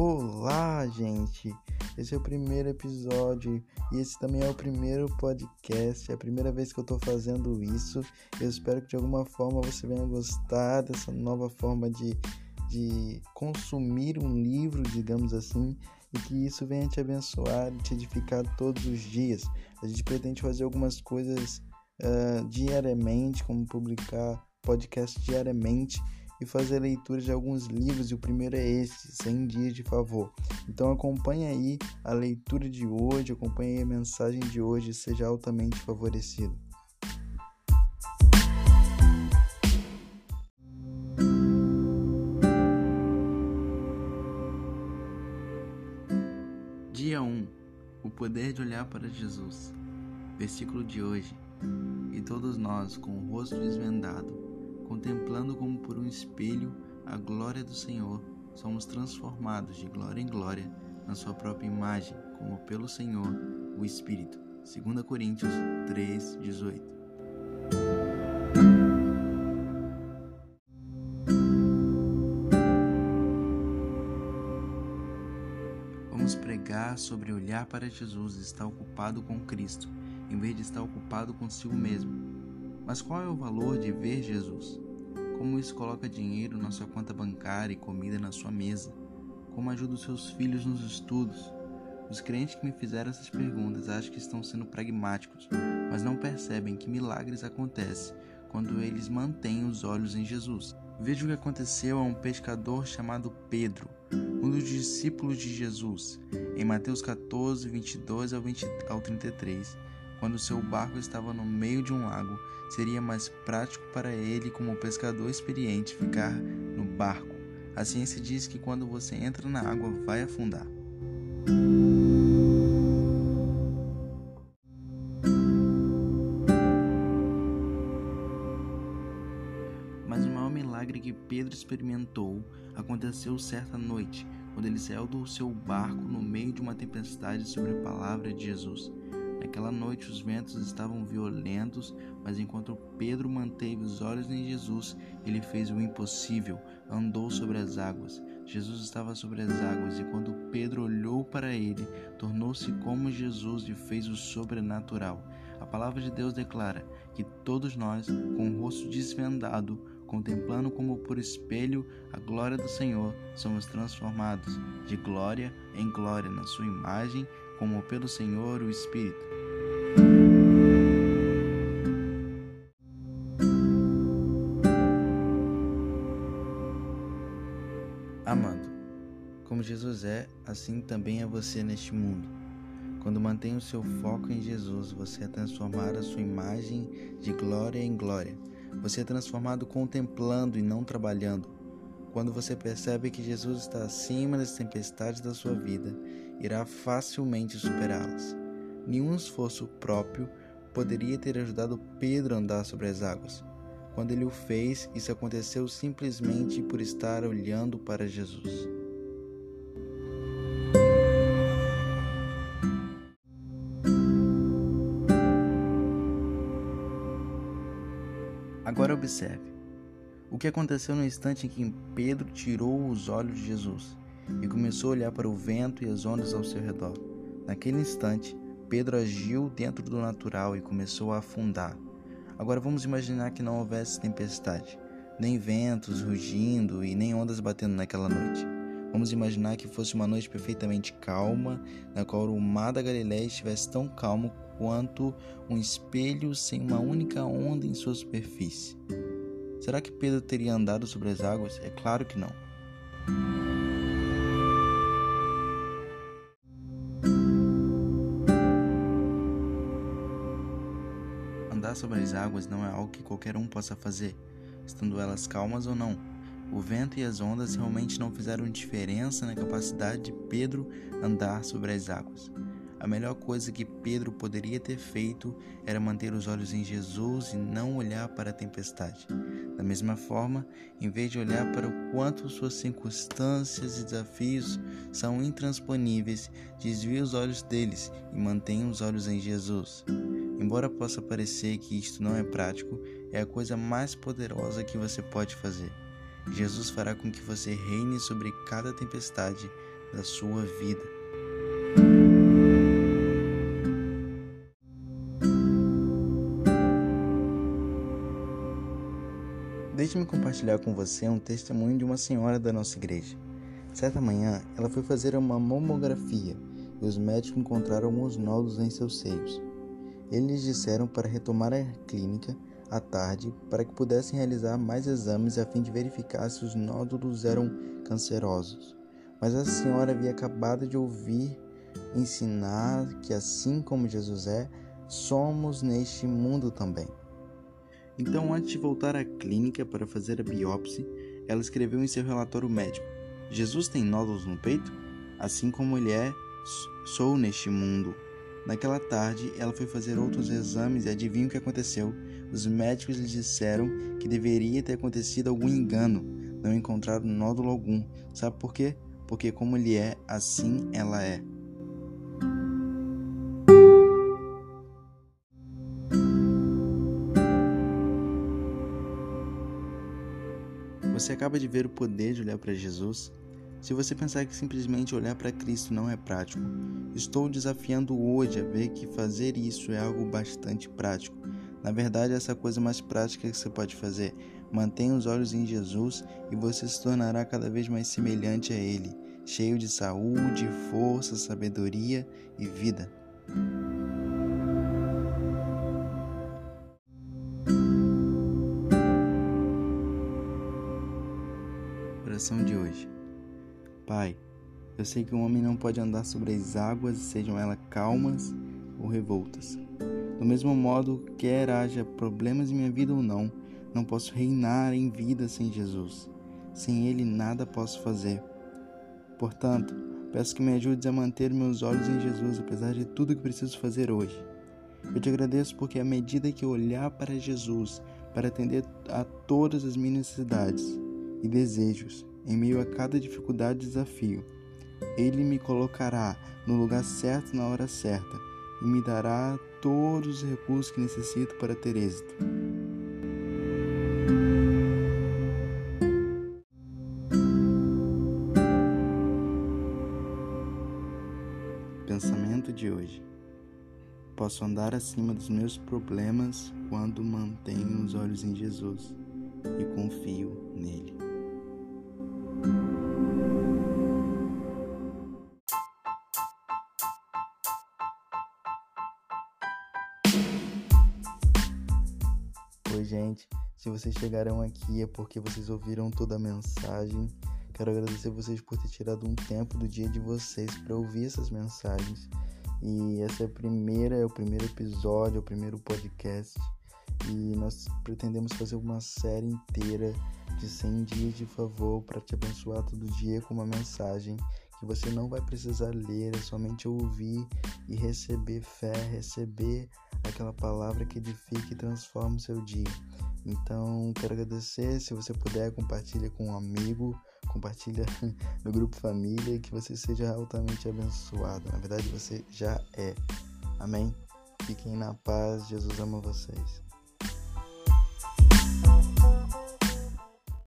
Olá, gente! Esse é o primeiro episódio e esse também é o primeiro podcast. É a primeira vez que eu tô fazendo isso. Eu espero que de alguma forma você venha gostar dessa nova forma de, de consumir um livro, digamos assim, e que isso venha te abençoar e te edificar todos os dias. A gente pretende fazer algumas coisas uh, diariamente, como publicar podcast diariamente e fazer leitura de alguns livros, e o primeiro é este, 100 dias de favor. Então acompanhe aí a leitura de hoje, acompanhe aí a mensagem de hoje, seja altamente favorecido. Dia 1 O poder de olhar para Jesus. Versículo de hoje. E todos nós, com o rosto desvendado, contemplando como por um espelho a glória do Senhor, somos transformados de glória em glória na sua própria imagem, como pelo Senhor, o Espírito. 2 Coríntios 3, 18. Vamos pregar sobre olhar para Jesus e estar ocupado com Cristo, em vez de estar ocupado consigo mesmo mas qual é o valor de ver Jesus? Como isso coloca dinheiro na sua conta bancária e comida na sua mesa? Como ajuda os seus filhos nos estudos? Os crentes que me fizeram essas perguntas acham que estão sendo pragmáticos, mas não percebem que milagres acontecem quando eles mantêm os olhos em Jesus. Veja o que aconteceu a um pescador chamado Pedro, um dos discípulos de Jesus, em Mateus 14, 22 ao 33 quando seu barco estava no meio de um lago, seria mais prático para ele, como pescador experiente, ficar no barco. A ciência diz que quando você entra na água, vai afundar. Mas o maior milagre que Pedro experimentou aconteceu certa noite, quando ele saiu do seu barco no meio de uma tempestade sobre a palavra de Jesus. Naquela noite os ventos estavam violentos, mas enquanto Pedro manteve os olhos em Jesus, ele fez o impossível, andou sobre as águas. Jesus estava sobre as águas e quando Pedro olhou para ele, tornou-se como Jesus e fez o sobrenatural. A palavra de Deus declara que todos nós, com o rosto desvendado, contemplando como por espelho a glória do Senhor, somos transformados de glória em glória na sua imagem como pelo Senhor o Espírito. Amando. Como Jesus é, assim também é você neste mundo. Quando mantém o seu foco em Jesus, você é transformado a sua imagem de glória em glória. Você é transformado contemplando e não trabalhando. Quando você percebe que Jesus está acima das tempestades da sua vida, irá facilmente superá-las. Nenhum esforço próprio poderia ter ajudado Pedro a andar sobre as águas. Quando ele o fez, isso aconteceu simplesmente por estar olhando para Jesus. Agora observe o que aconteceu no instante em que Pedro tirou os olhos de Jesus e começou a olhar para o vento e as ondas ao seu redor. Naquele instante, Pedro agiu dentro do natural e começou a afundar. Agora vamos imaginar que não houvesse tempestade, nem ventos rugindo e nem ondas batendo naquela noite. Vamos imaginar que fosse uma noite perfeitamente calma, na qual o mar da Galiléia estivesse tão calmo quanto um espelho sem uma única onda em sua superfície. Será que Pedro teria andado sobre as águas? É claro que não. Andar sobre as águas não é algo que qualquer um possa fazer, estando elas calmas ou não. O vento e as ondas realmente não fizeram diferença na capacidade de Pedro andar sobre as águas. A melhor coisa que Pedro poderia ter feito era manter os olhos em Jesus e não olhar para a tempestade. Da mesma forma, em vez de olhar para o quanto suas circunstâncias e desafios são intransponíveis, desvie os olhos deles e mantenha os olhos em Jesus. Embora possa parecer que isto não é prático, é a coisa mais poderosa que você pode fazer. Jesus fará com que você reine sobre cada tempestade, da sua vida. Deixe-me compartilhar com você um testemunho de uma senhora da nossa igreja. Certa manhã, ela foi fazer uma mamografia e os médicos encontraram alguns nódulos em seus seios. Eles disseram para retomar a clínica à tarde para que pudessem realizar mais exames a fim de verificar se os nódulos eram cancerosos. Mas a senhora havia acabado de ouvir ensinar que, assim como Jesus é, somos neste mundo também. Então, antes de voltar à clínica para fazer a biópsia, ela escreveu em seu relatório médico: Jesus tem nódulos no peito? Assim como ele é, sou neste mundo. Naquela tarde, ela foi fazer outros exames e adivinha o que aconteceu? Os médicos lhe disseram que deveria ter acontecido algum engano. Não encontraram nódulo algum. Sabe por quê? Porque como ele é, assim ela é. Você acaba de ver o poder de olhar para Jesus? Se você pensar que simplesmente olhar para Cristo não é prático, estou desafiando hoje a ver que fazer isso é algo bastante prático. Na verdade, essa coisa mais prática que você pode fazer. Mantenha os olhos em Jesus e você se tornará cada vez mais semelhante a Ele, cheio de saúde, força, sabedoria e vida. Oração de hoje. Pai, eu sei que o homem não pode andar sobre as águas, sejam elas calmas ou revoltas. Do mesmo modo, quer haja problemas em minha vida ou não, não posso reinar em vida sem Jesus. Sem Ele nada posso fazer. Portanto, peço que me ajudes a manter meus olhos em Jesus, apesar de tudo que preciso fazer hoje. Eu te agradeço porque, à medida que eu olhar para Jesus, para atender a todas as minhas necessidades e desejos, em meio a cada dificuldade e desafio. Ele me colocará no lugar certo na hora certa e me dará todos os recursos que necessito para ter êxito. Pensamento de hoje. Posso andar acima dos meus problemas quando mantenho os olhos em Jesus e confio nele. Oi, gente. Se vocês chegaram aqui é porque vocês ouviram toda a mensagem. Quero agradecer vocês por ter tirado um tempo do dia de vocês para ouvir essas mensagens. E essa é a primeira, é o primeiro episódio, é o primeiro podcast. E nós pretendemos fazer uma série inteira de 100 dias de favor para te abençoar todo dia com uma mensagem que você não vai precisar ler, é somente ouvir e receber fé, receber aquela palavra que edifica e transforma o seu dia. Então, quero agradecer. Se você puder, compartilha com um amigo, compartilha no grupo família e que você seja altamente abençoado. Na verdade, você já é. Amém? Fiquem na paz. Jesus ama vocês.